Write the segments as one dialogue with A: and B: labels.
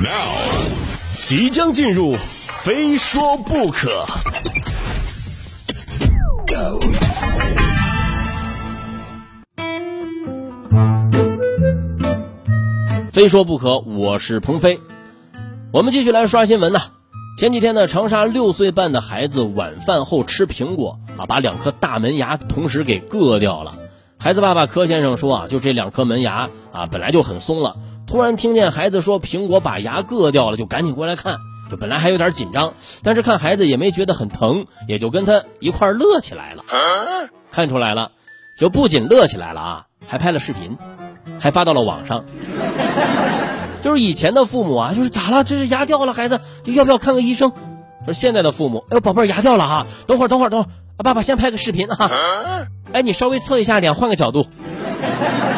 A: Now，即将进入，非说不可。
B: 非说不可，我是鹏飞。我们继续来刷新闻呐。前几天呢，长沙六岁半的孩子晚饭后吃苹果啊，把两颗大门牙同时给硌掉了。孩子爸爸柯先生说啊，就这两颗门牙啊，本来就很松了，突然听见孩子说苹果把牙硌掉了，就赶紧过来看。就本来还有点紧张，但是看孩子也没觉得很疼，也就跟他一块乐起来了。看出来了，就不仅乐起来了啊，还拍了视频，还发到了网上。就是以前的父母啊，就是咋了？这是牙掉了，孩子要不要看个医生？就是现在的父母，哎呦，宝贝儿牙掉了哈，等会儿等会儿等会儿，爸爸先拍个视频啊。哎，你稍微侧一下脸，换个角度。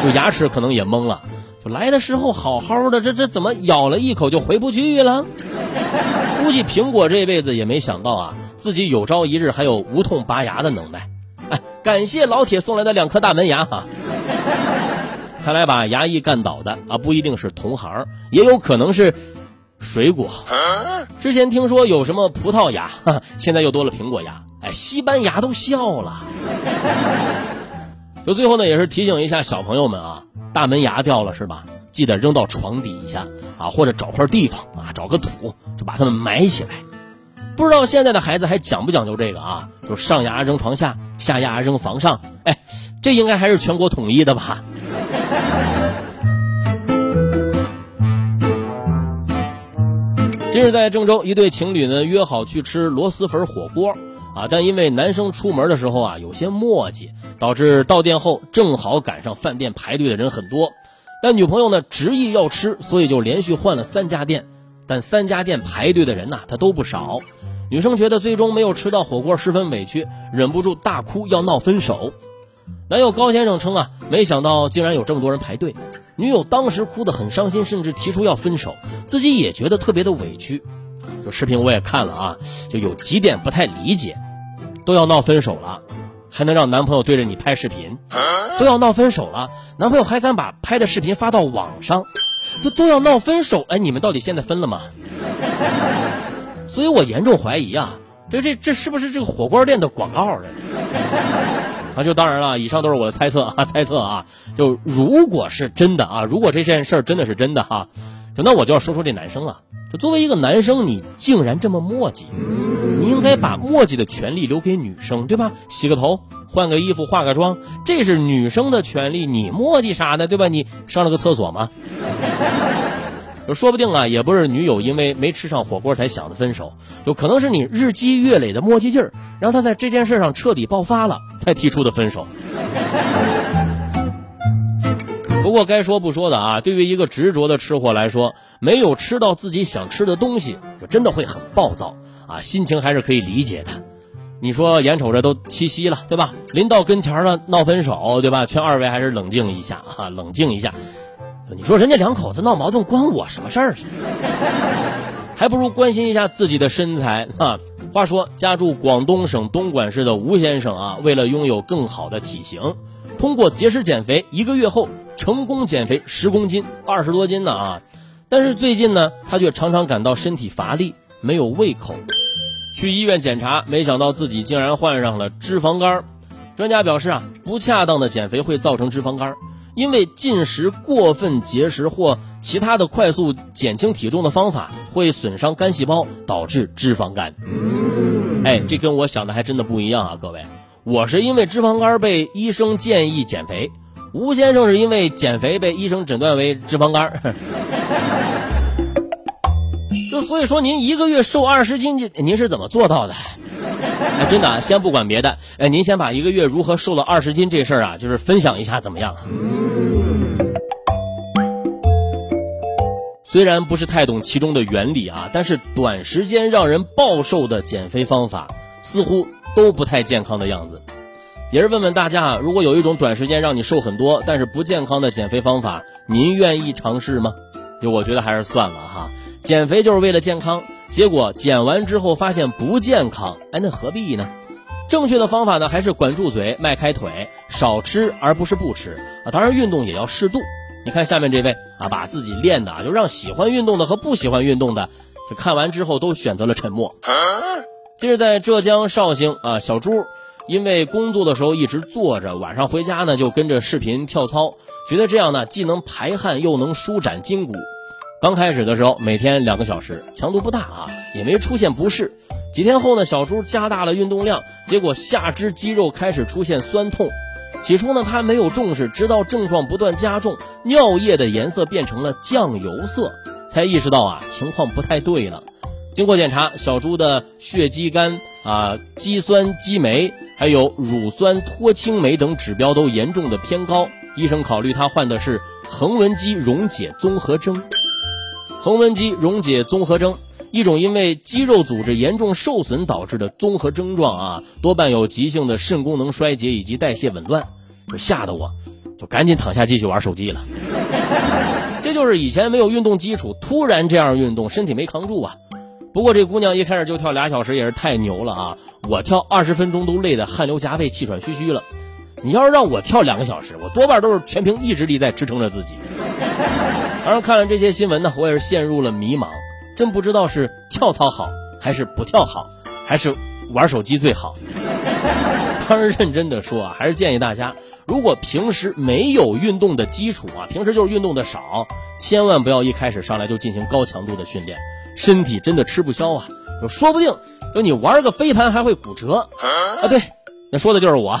B: 就牙齿可能也懵了，就来的时候好好的，这这怎么咬了一口就回不去了？估计苹果这辈子也没想到啊，自己有朝一日还有无痛拔牙的能耐。哎，感谢老铁送来的两颗大门牙哈。看来把牙医干倒的啊，不一定是同行，也有可能是水果。之前听说有什么葡萄牙，现在又多了苹果牙。哎，西班牙都笑了。就最后呢，也是提醒一下小朋友们啊，大门牙掉了是吧？记得扔到床底下啊，或者找块地方啊，找个土就把它们埋起来。不知道现在的孩子还讲不讲究这个啊？就上牙扔床下，下牙扔房上。哎，这应该还是全国统一的吧？近日在郑州，一对情侣呢约好去吃螺蛳粉火锅，啊，但因为男生出门的时候啊有些磨叽，导致到店后正好赶上饭店排队的人很多，但女朋友呢执意要吃，所以就连续换了三家店，但三家店排队的人呐他都不少，女生觉得最终没有吃到火锅十分委屈，忍不住大哭要闹分手。男友高先生称啊，没想到竟然有这么多人排队。女友当时哭得很伤心，甚至提出要分手，自己也觉得特别的委屈。就视频我也看了啊，就有几点不太理解。都要闹分手了，还能让男朋友对着你拍视频？都要闹分手了，男朋友还敢把拍的视频发到网上？都都要闹分手，哎，你们到底现在分了吗？所以我严重怀疑啊，这这这是不是这个火锅店的广告呢？啊，就当然了，以上都是我的猜测啊，猜测啊。就如果是真的啊，如果这件事儿真的是真的哈，就那我就要说说这男生了。就作为一个男生，你竟然这么磨叽，你应该把磨叽的权利留给女生，对吧？洗个头，换个衣服，化个妆，这是女生的权利，你磨叽啥呢？对吧？你上了个厕所吗？说不定啊，也不是女友因为没吃上火锅才想的分手，有可能是你日积月累的磨叽劲儿，让他在这件事上彻底爆发了，才提出的分手。不过该说不说的啊，对于一个执着的吃货来说，没有吃到自己想吃的东西，就真的会很暴躁啊，心情还是可以理解的。你说眼瞅着都七夕了，对吧？临到跟前了闹分手，对吧？劝二位还是冷静一下啊，冷静一下。你说人家两口子闹矛盾关我什么事儿？还不如关心一下自己的身材啊！话说，家住广东省东莞市的吴先生啊，为了拥有更好的体型，通过节食减肥，一个月后成功减肥十公斤，二十多斤呢啊！但是最近呢，他却常常感到身体乏力，没有胃口。去医院检查，没想到自己竟然患上了脂肪肝。专家表示啊，不恰当的减肥会造成脂肪肝。因为进食过分节食或其他的快速减轻体重的方法会损伤肝细胞，导致脂肪肝。哎，这跟我想的还真的不一样啊，各位！我是因为脂肪肝被医生建议减肥，吴先生是因为减肥被医生诊断为脂肪肝。就所以说，您一个月瘦二十斤，您是怎么做到的？哎，真的，先不管别的，哎，您先把一个月如何瘦了二十斤这事儿啊，就是分享一下怎么样？虽然不是太懂其中的原理啊，但是短时间让人暴瘦的减肥方法似乎都不太健康的样子。也是问问大家啊，如果有一种短时间让你瘦很多，但是不健康的减肥方法，您愿意尝试吗？就我觉得还是算了哈，减肥就是为了健康。结果减完之后发现不健康，哎，那何必呢？正确的方法呢，还是管住嘴，迈开腿，少吃而不是不吃啊。当然，运动也要适度，你看下面这位啊，把自己练的啊就让喜欢运动的和不喜欢运动的，看完之后都选择了沉默。近日在浙江绍兴啊，小朱因为工作的时候一直坐着，晚上回家呢就跟着视频跳操，觉得这样呢既能排汗又能舒展筋骨。刚开始的时候每天两个小时，强度不大啊，也没出现不适。几天后呢，小朱加大了运动量，结果下肢肌肉开始出现酸痛。起初呢，他没有重视，直到症状不断加重，尿液的颜色变成了酱油色，才意识到啊情况不太对了。经过检查，小朱的血肌酐啊、肌酸激酶还有乳酸脱氢酶等指标都严重的偏高，医生考虑他患的是横纹肌溶解综合征。横纹肌溶解综合征。一种因为肌肉组织严重受损导致的综合症状啊，多半有急性的肾功能衰竭以及代谢紊乱，就吓得我，就赶紧躺下继续玩手机了。这就是以前没有运动基础，突然这样运动，身体没扛住啊。不过这姑娘一开始就跳俩小时也是太牛了啊！我跳二十分钟都累得汗流浃背、气喘吁吁了。你要是让我跳两个小时，我多半都是全凭意志力在支撑着自己。当然，看了这些新闻呢，我也是陷入了迷茫。真不知道是跳操好还是不跳好，还是玩手机最好。当然，认真的说啊，还是建议大家，如果平时没有运动的基础啊，平时就是运动的少，千万不要一开始上来就进行高强度的训练，身体真的吃不消啊，说不定就你玩个飞盘还会骨折啊。对，那说的就是我。